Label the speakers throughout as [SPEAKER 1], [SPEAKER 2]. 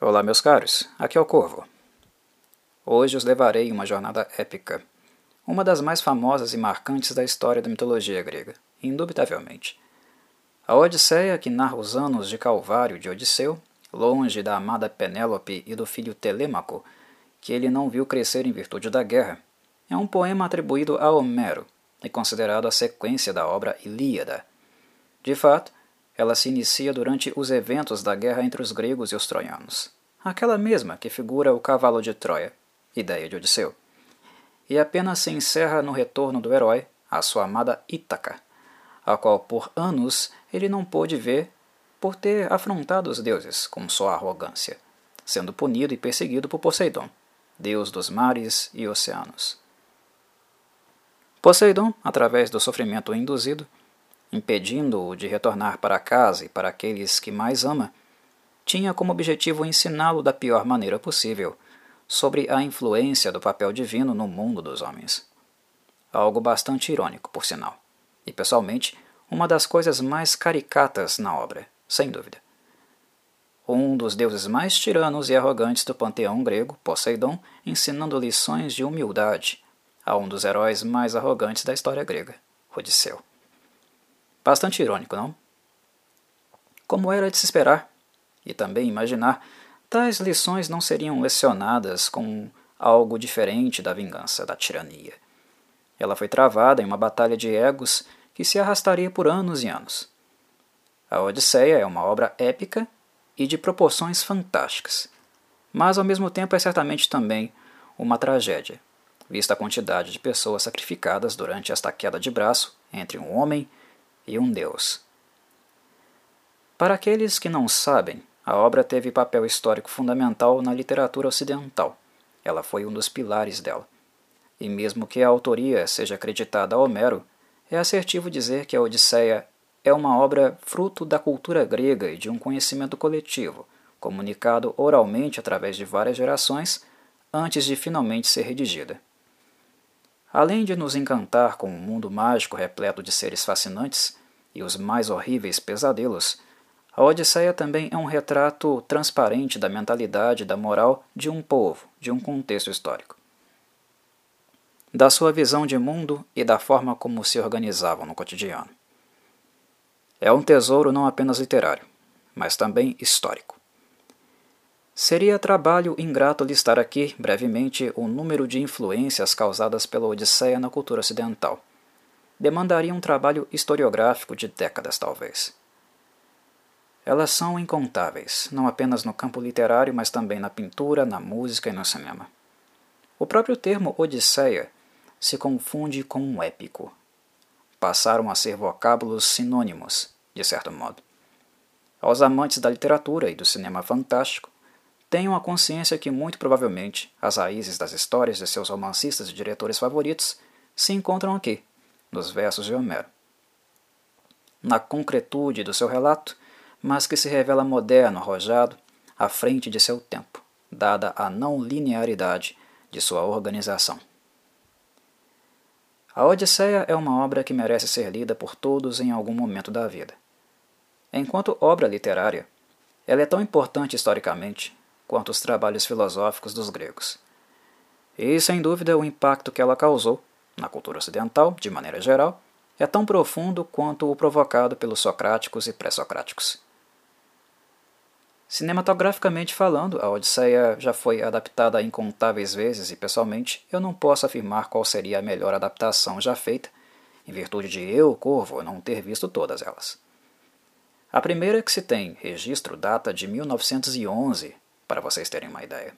[SPEAKER 1] Olá, meus caros, aqui é o Corvo. Hoje os levarei em uma jornada épica, uma das mais famosas e marcantes da história da mitologia grega, indubitavelmente. A Odisseia, que narra os anos de Calvário de Odisseu, longe da amada Penélope e do filho Telêmaco, que ele não viu crescer em virtude da guerra, é um poema atribuído a Homero e considerado a sequência da obra Ilíada. De fato, ela se inicia durante os eventos da guerra entre os gregos e os troianos, aquela mesma que figura o cavalo de Troia, ideia de Odisseu, e apenas se encerra no retorno do herói à sua amada Ítaca, a qual por anos ele não pôde ver por ter afrontado os deuses com sua arrogância, sendo punido e perseguido por Poseidon, deus dos mares e oceanos. Poseidon, através do sofrimento induzido, impedindo-o de retornar para casa e para aqueles que mais ama, tinha como objetivo ensiná-lo da pior maneira possível sobre a influência do papel divino no mundo dos homens. Algo bastante irônico, por sinal, e pessoalmente uma das coisas mais caricatas na obra, sem dúvida. Um dos deuses mais tiranos e arrogantes do panteão grego, Poseidon, ensinando lições de humildade a um dos heróis mais arrogantes da história grega, Odisseu. Bastante irônico, não? Como era de se esperar, e também imaginar, tais lições não seriam lecionadas com algo diferente da vingança, da tirania. Ela foi travada em uma batalha de egos que se arrastaria por anos e anos. A Odisseia é uma obra épica e de proporções fantásticas, mas ao mesmo tempo é certamente também uma tragédia, vista a quantidade de pessoas sacrificadas durante esta queda de braço entre um homem e um Deus. Para aqueles que não sabem, a obra teve papel histórico fundamental na literatura ocidental. Ela foi um dos pilares dela. E mesmo que a autoria seja acreditada a Homero, é assertivo dizer que a Odisseia é uma obra fruto da cultura grega e de um conhecimento coletivo, comunicado oralmente através de várias gerações antes de finalmente ser redigida. Além de nos encantar com um mundo mágico repleto de seres fascinantes e os mais horríveis pesadelos, a Odisseia também é um retrato transparente da mentalidade e da moral de um povo, de um contexto histórico. Da sua visão de mundo e da forma como se organizavam no cotidiano. É um tesouro não apenas literário, mas também histórico. Seria trabalho ingrato listar aqui, brevemente, o número de influências causadas pela Odisseia na cultura ocidental. Demandaria um trabalho historiográfico de décadas, talvez. Elas são incontáveis, não apenas no campo literário, mas também na pintura, na música e no cinema. O próprio termo Odisseia se confunde com um épico. Passaram a ser vocábulos sinônimos, de certo modo. Aos amantes da literatura e do cinema fantástico, tenham a consciência que, muito provavelmente, as raízes das histórias de seus romancistas e diretores favoritos se encontram aqui, nos versos de Homero. Na concretude do seu relato, mas que se revela moderno, arrojado, à frente de seu tempo, dada a não linearidade de sua organização. A Odisseia é uma obra que merece ser lida por todos em algum momento da vida. Enquanto obra literária, ela é tão importante historicamente quanto os trabalhos filosóficos dos gregos. E, sem dúvida, o impacto que ela causou, na cultura ocidental, de maneira geral, é tão profundo quanto o provocado pelos socráticos e pré-socráticos. Cinematograficamente falando, a Odisseia já foi adaptada incontáveis vezes e, pessoalmente, eu não posso afirmar qual seria a melhor adaptação já feita, em virtude de eu, Corvo, não ter visto todas elas. A primeira que se tem registro data de 1911, para vocês terem uma ideia.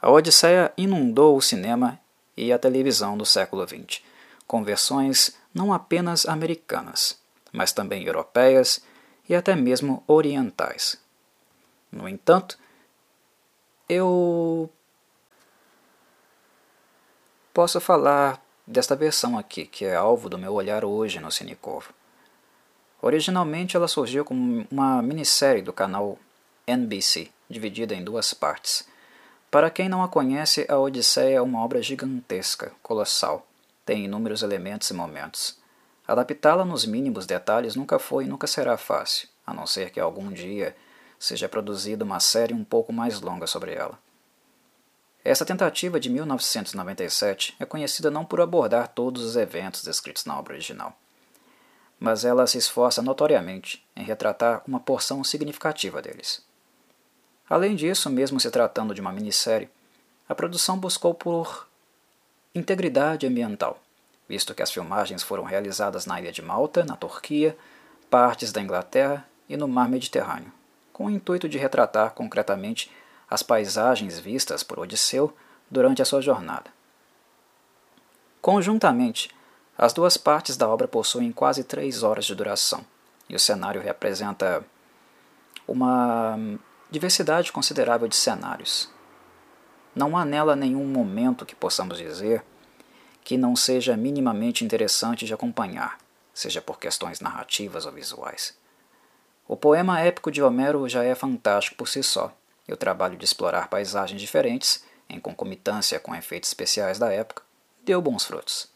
[SPEAKER 1] A Odisseia inundou o cinema e a televisão do século XX, com versões não apenas americanas, mas também europeias e até mesmo orientais. No entanto, eu posso falar desta versão aqui, que é alvo do meu olhar hoje no Cinecorvo. Originalmente ela surgiu como uma minissérie do canal NBC, dividida em duas partes. Para quem não a conhece, a Odisseia é uma obra gigantesca, colossal, tem inúmeros elementos e momentos. Adaptá-la nos mínimos detalhes nunca foi e nunca será fácil, a não ser que algum dia seja produzida uma série um pouco mais longa sobre ela. Essa tentativa de 1997 é conhecida não por abordar todos os eventos descritos na obra original, mas ela se esforça notoriamente em retratar uma porção significativa deles. Além disso, mesmo se tratando de uma minissérie, a produção buscou por integridade ambiental, visto que as filmagens foram realizadas na ilha de Malta, na Turquia, partes da Inglaterra e no mar Mediterrâneo, com o intuito de retratar concretamente as paisagens vistas por Odisseu durante a sua jornada. Conjuntamente, as duas partes da obra possuem quase três horas de duração, e o cenário representa uma diversidade considerável de cenários. Não há nela nenhum momento que possamos dizer que não seja minimamente interessante de acompanhar, seja por questões narrativas ou visuais. O poema épico de Homero já é fantástico por si só, e o trabalho de explorar paisagens diferentes, em concomitância com efeitos especiais da época, deu bons frutos.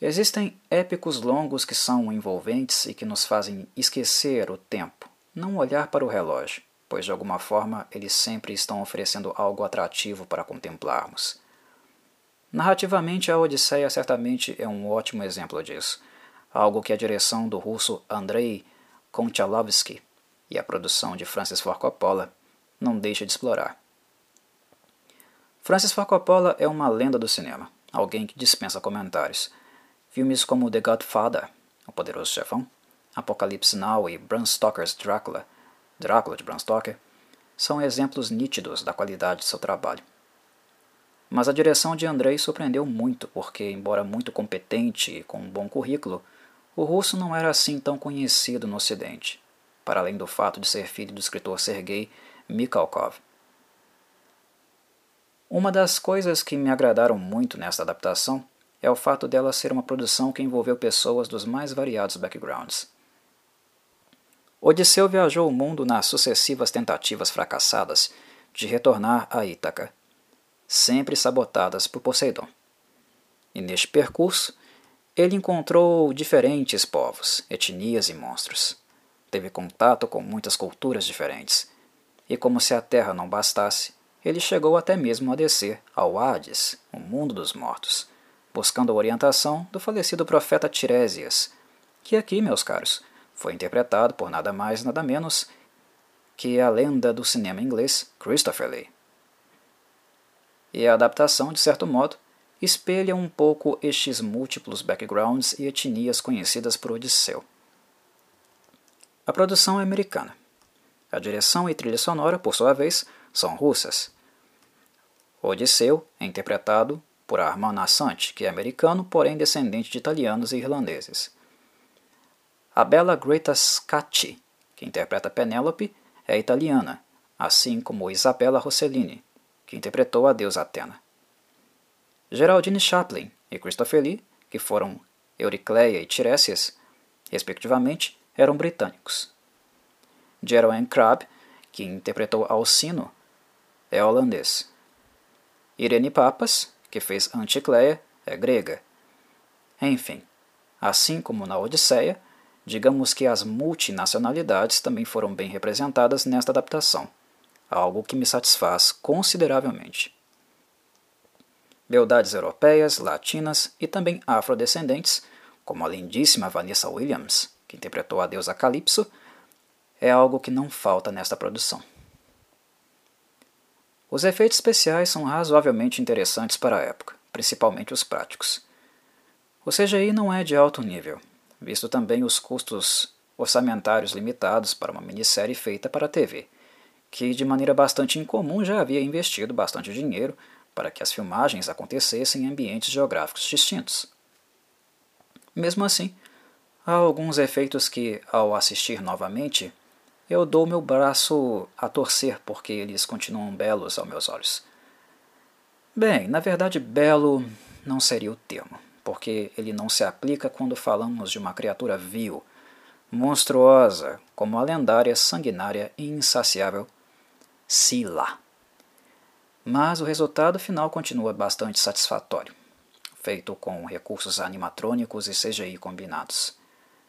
[SPEAKER 1] Existem épicos longos que são envolventes e que nos fazem esquecer o tempo, não olhar para o relógio, pois de alguma forma eles sempre estão oferecendo algo atrativo para contemplarmos. Narrativamente, a Odisseia certamente é um ótimo exemplo disso, algo que a direção do russo Andrei Konchalovsky e a produção de Francis Ford Coppola não deixa de explorar. Francis Ford Coppola é uma lenda do cinema, alguém que dispensa comentários. Filmes como The Godfather, O Poderoso Chefão, Apocalipse Now e Bram Stoker's Drácula, Drácula de Bram Stoker, são exemplos nítidos da qualidade de seu trabalho. Mas a direção de Andrei surpreendeu muito, porque, embora muito competente e com um bom currículo, o russo não era assim tão conhecido no Ocidente para além do fato de ser filho do escritor Sergei Mikhalkov. Uma das coisas que me agradaram muito nesta adaptação é o fato dela ser uma produção que envolveu pessoas dos mais variados backgrounds. Odisseu viajou o mundo nas sucessivas tentativas fracassadas de retornar a Ítaca, sempre sabotadas por Poseidon. E neste percurso, ele encontrou diferentes povos, etnias e monstros. Teve contato com muitas culturas diferentes. E como se a terra não bastasse, ele chegou até mesmo a descer ao Hades, o mundo dos mortos, buscando a orientação do falecido profeta Tiresias, que aqui, meus caros, foi interpretado por nada mais nada menos que a lenda do cinema inglês Christopher Lee. E a adaptação, de certo modo, espelha um pouco estes múltiplos backgrounds e etnias conhecidas por Odisseu. A produção é americana. A direção e trilha sonora, por sua vez, são russas. Odisseu é interpretado por Armand Assante, que é americano, porém descendente de italianos e irlandeses. A bela Greta Scacchi, que interpreta Penélope, é italiana, assim como Isabella Rossellini, que interpretou a deusa Atena. Geraldine Chaplin e Christopher Lee, que foram Euricleia e Tiresias, respectivamente, eram britânicos. Gerald Crabbe, que interpretou Alcino, é holandês. Irene Papas, que fez Anticleia, é grega. Enfim, assim como na Odisseia, digamos que as multinacionalidades também foram bem representadas nesta adaptação, algo que me satisfaz consideravelmente. Beldades europeias, latinas e também afrodescendentes, como a lindíssima Vanessa Williams, que interpretou a deusa Calypso, é algo que não falta nesta produção. Os efeitos especiais são razoavelmente interessantes para a época, principalmente os práticos. O CGI não é de alto nível, visto também os custos orçamentários limitados para uma minissérie feita para a TV, que de maneira bastante incomum já havia investido bastante dinheiro para que as filmagens acontecessem em ambientes geográficos distintos. Mesmo assim, Há alguns efeitos que, ao assistir novamente, eu dou meu braço a torcer porque eles continuam belos aos meus olhos. Bem, na verdade, belo não seria o termo, porque ele não se aplica quando falamos de uma criatura vil, monstruosa, como a lendária, sanguinária e insaciável Sila. Mas o resultado final continua bastante satisfatório, feito com recursos animatrônicos e CGI combinados.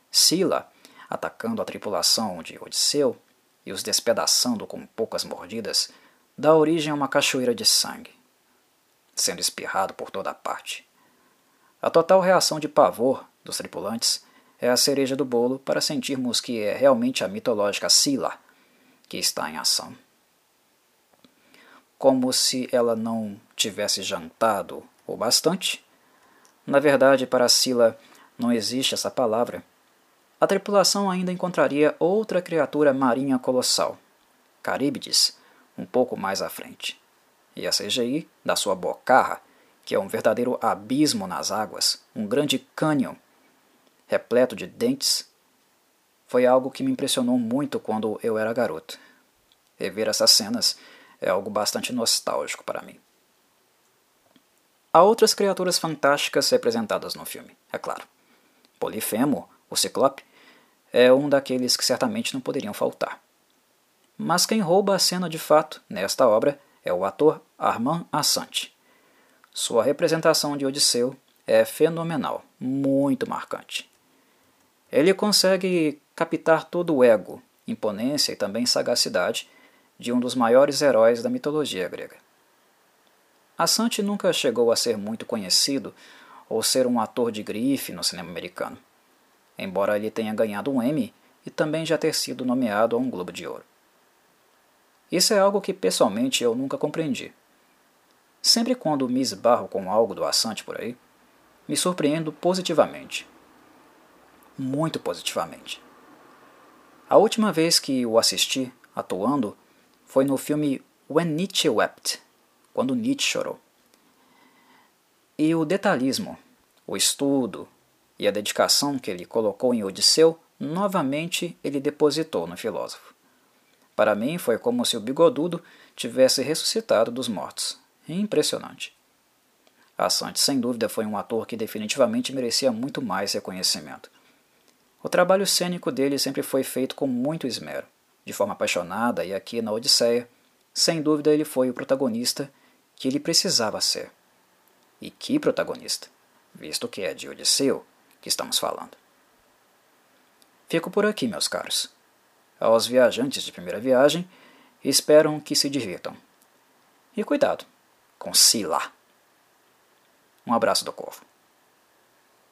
[SPEAKER 1] Sila, atacando a tripulação de Odisseu, e os despedaçando com poucas mordidas, dá origem a uma cachoeira de sangue, sendo espirrado por toda parte. A total reação de pavor dos tripulantes é a cereja do bolo para sentirmos que é realmente a mitológica Sila que está em ação. Como se ela não tivesse jantado o bastante. Na verdade, para Sila não existe essa palavra. A tripulação ainda encontraria outra criatura marinha colossal, Caríbides, um pouco mais à frente. E a CGI da sua bocarra que é um verdadeiro abismo nas águas, um grande cânion repleto de dentes, foi algo que me impressionou muito quando eu era garoto. Rever essas cenas é algo bastante nostálgico para mim. Há outras criaturas fantásticas representadas no filme, é claro. Polifemo, o Ciclope, é um daqueles que certamente não poderiam faltar. Mas quem rouba a cena de fato nesta obra é o ator Armand Assante, sua representação de Odisseu é fenomenal, muito marcante. Ele consegue captar todo o ego, imponência e também sagacidade de um dos maiores heróis da mitologia grega. Assante nunca chegou a ser muito conhecido ou ser um ator de grife no cinema americano, embora ele tenha ganhado um Emmy e também já ter sido nomeado a um Globo de Ouro. Isso é algo que pessoalmente eu nunca compreendi. Sempre quando me esbarro com algo do assante por aí, me surpreendo positivamente. Muito positivamente. A última vez que o assisti atuando foi no filme When Nietzsche Wept quando Nietzsche chorou. E o detalhismo, o estudo e a dedicação que ele colocou em Odisseu, novamente ele depositou no filósofo. Para mim foi como se o bigodudo tivesse ressuscitado dos mortos Impressionante. Assante, sem dúvida, foi um ator que definitivamente merecia muito mais reconhecimento. O trabalho cênico dele sempre foi feito com muito esmero, de forma apaixonada, e aqui na Odisseia, sem dúvida, ele foi o protagonista que ele precisava ser. E que protagonista, visto que é de Odisseu que estamos falando. Fico por aqui, meus caros. Aos viajantes de primeira viagem, espero que se divirtam. E cuidado! Com Sila. Um abraço do Corvo.